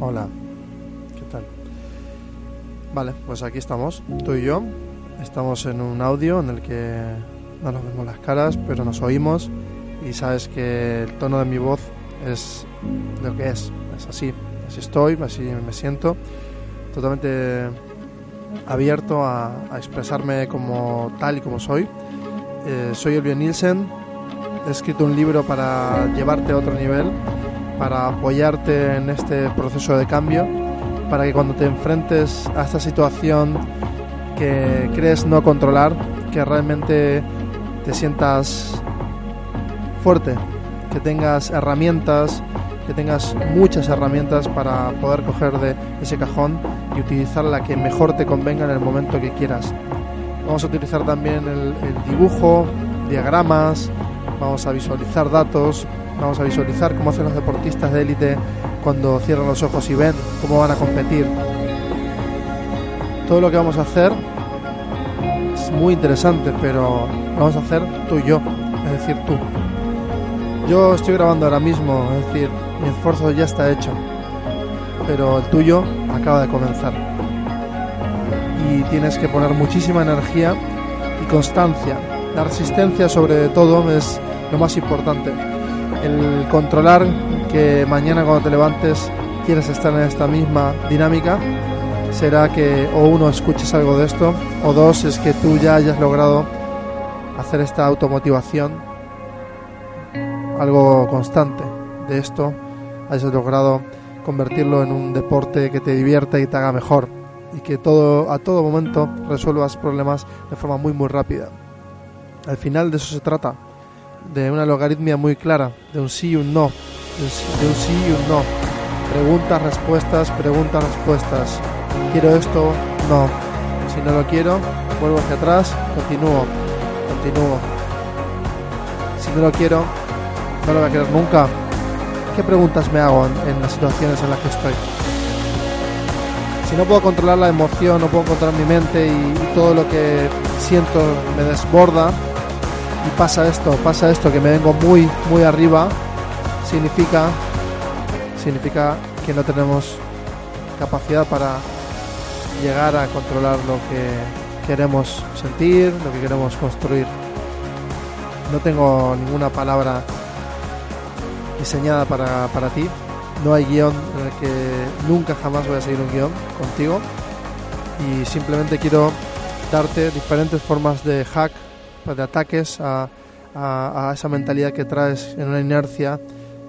Hola, ¿qué tal? Vale, pues aquí estamos, tú y yo. Estamos en un audio en el que no nos vemos las caras, pero nos oímos y sabes que el tono de mi voz es lo que es, es así, así estoy, así me siento, totalmente abierto a, expresarme como tal y como soy. Eh, soy Elvio Nielsen, he escrito un libro para llevarte a otro nivel, para apoyarte en este proceso de cambio, para que cuando te enfrentes a esta situación que crees no controlar, que realmente te sientas fuerte, que tengas herramientas, que tengas muchas herramientas para poder coger de ese cajón y utilizar la que mejor te convenga en el momento que quieras. Vamos a utilizar también el, el dibujo, diagramas, vamos a visualizar datos, vamos a visualizar cómo hacen los deportistas de élite cuando cierran los ojos y ven cómo van a competir. Todo lo que vamos a hacer es muy interesante, pero lo vamos a hacer tú y yo, es decir, tú. Yo estoy grabando ahora mismo, es decir, mi esfuerzo ya está hecho, pero el tuyo acaba de comenzar. Y tienes que poner muchísima energía y constancia. La resistencia sobre todo es lo más importante. El controlar que mañana cuando te levantes quieres estar en esta misma dinámica. Será que o uno escuches algo de esto o dos es que tú ya hayas logrado hacer esta automotivación. Algo constante de esto hayas logrado convertirlo en un deporte que te divierta y te haga mejor y que todo a todo momento resuelvas problemas de forma muy muy rápida al final de eso se trata de una logaritmia muy clara de un sí y un no de un sí y un no. Preguntas respuestas preguntas respuestas. Quiero esto no. Si no lo quiero vuelvo hacia atrás continúo continúo. Si no lo quiero no lo voy a querer nunca. Qué preguntas me hago en, las situaciones en las que estoy si no puedo controlar la emoción no puedo controlar mi mente y todo lo que siento me desborda y pasa esto, pasa esto, que me vengo muy, muy arriba, significa, significa que no tenemos capacidad para llegar a controlar lo que queremos sentir, lo que queremos construir. No tengo ninguna palabra diseñada para, para ti, no hay guion en el que nunca jamás voy a seguir un guion contigo y simplemente quiero darte diferentes formas de hack de ataques a, a, esa mentalidad que traes en una inercia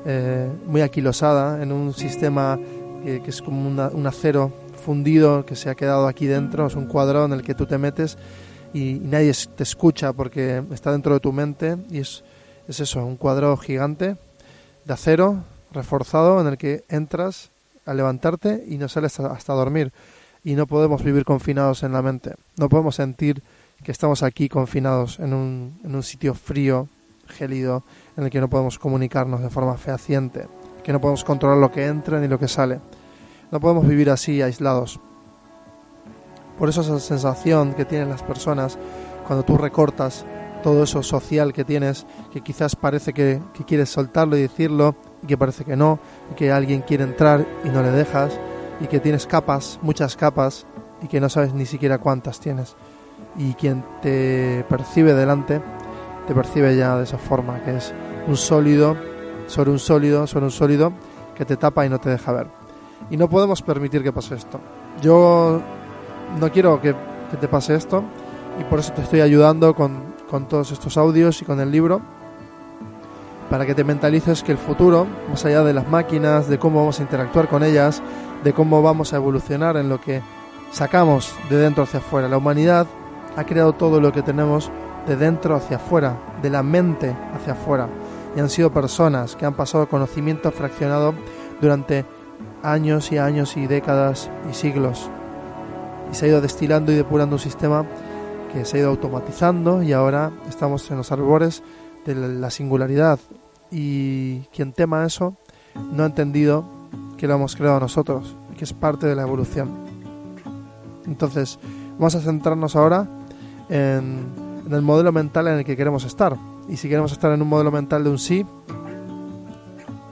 eh, muy aquilosada, en un sistema que, es como un acero fundido que se ha quedado aquí dentro, es un cuadro en el que tú te metes y, nadie te escucha porque está dentro de tu mente y es, es eso, un cuadro gigante de acero reforzado en el que entras a levantarte y no sales hasta dormir. Y no podemos vivir confinados en la mente, no podemos sentir que estamos aquí confinados en un, en un sitio frío, gélido, en el que no podemos comunicarnos de forma fehaciente, que no podemos controlar lo que entra ni lo que sale. No podemos vivir así aislados. Por eso esa sensación que tienen las personas cuando tú recortas todo eso social que tienes, que quizás parece que, que quieres soltarlo y decirlo, y que parece que no, y que alguien quiere entrar y no le dejas, y que tienes capas, muchas capas, y que no sabes ni siquiera cuántas tienes y quien te percibe delante te percibe ya de esa forma, que es un sólido sobre un sólido sobre un sólido que te tapa y no te deja ver. Y no podemos permitir que pase esto. Yo no quiero que, te pase esto y por eso te estoy ayudando con, con todos estos audios y con el libro para que te mentalices que el futuro, más allá de las máquinas, de cómo vamos a interactuar con ellas, de cómo vamos a evolucionar en lo que sacamos de dentro hacia afuera. La humanidad ha creado todo lo que tenemos de dentro hacia afuera, de la mente hacia afuera. Y han sido personas que han pasado conocimiento fraccionado durante años y años y décadas y siglos. Y se ha ido destilando y depurando un sistema que se ha ido automatizando y ahora estamos en los arbores de la singularidad. Y quien tema eso no ha entendido que lo hemos creado nosotros, que es parte de la evolución. Entonces, vamos a centrarnos ahora en, en el modelo mental en el que queremos estar. Y si queremos estar en un modelo mental de un sí,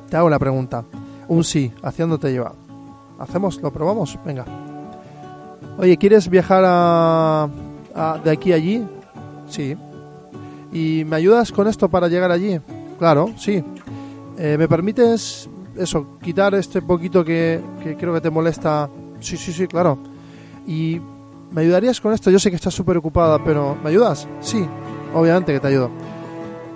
te hago la pregunta. Un sí, ¿hacia dónde te lleva? ¿Hacemos? ¿Lo probamos? Venga. Oye, ¿quieres viajar a, de aquí a allí? Sí. ¿Y me ayudas con esto para llegar allí? Claro, sí. Eh, ¿Me permites eso, quitar este poquito que, que creo que te molesta? Sí, sí, sí, claro. ¿Y me ayudarías con esto? Yo sé que estás súper ocupada, pero ¿me ayudas? Sí, obviamente que te ayudo.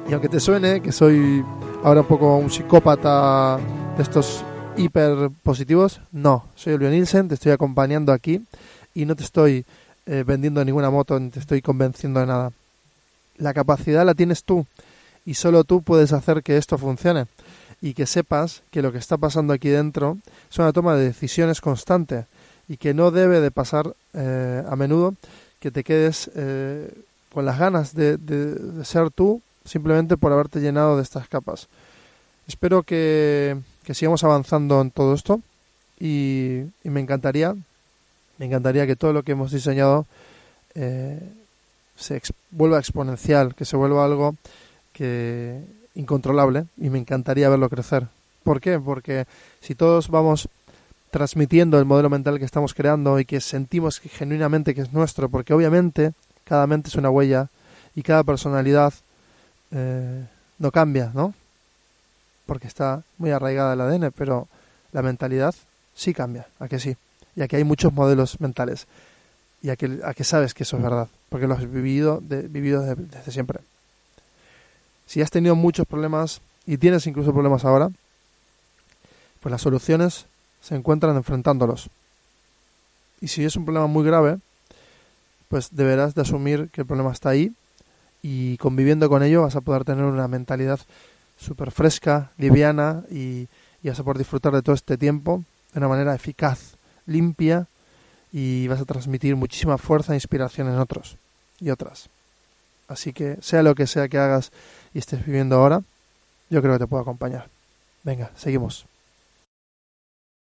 Y aunque te suene que soy ahora un poco un psicópata de estos hiper positivos, no, soy Olio Nielsen, te estoy acompañando aquí y no te estoy eh, vendiendo ninguna moto ni te estoy convenciendo de nada. La capacidad la tienes tú y solo tú puedes hacer que esto funcione y que sepas que lo que está pasando aquí dentro es una toma de decisiones constante y que no debe de pasar eh, a menudo que te quedes eh, con las ganas de, de ser tú simplemente por haberte llenado de estas capas. Espero que, sigamos avanzando en todo esto y, me encantaría, me encantaría que todo lo que hemos diseñado eh, se vuelva exponencial, que se vuelva algo que incontrolable y me encantaría verlo crecer. ¿Por qué? Porque si todos vamos transmitiendo el modelo mental que estamos creando y que sentimos que genuinamente que es nuestro, porque obviamente cada mente es una huella y cada personalidad eh, no cambia, ¿no? Porque está muy arraigada el ADN, pero la mentalidad sí cambia, a que sí. Y aquí hay muchos modelos mentales. Y a que, a que sabes que eso es verdad, porque lo has vivido, de, vivido desde, siempre. Si has tenido muchos problemas y tienes incluso problemas ahora, pues las soluciones se encuentran enfrentándolos. Y si es un problema muy grave, pues deberás de asumir que el problema está ahí y conviviendo con ello vas a poder tener una mentalidad súper fresca, liviana y, y vas a poder disfrutar de todo este tiempo de una manera eficaz, limpia y vas a transmitir muchísima fuerza e inspiración en otros y otras. Así que sea lo que sea que hagas y estés viviendo ahora, yo creo que te puedo acompañar. Venga, seguimos.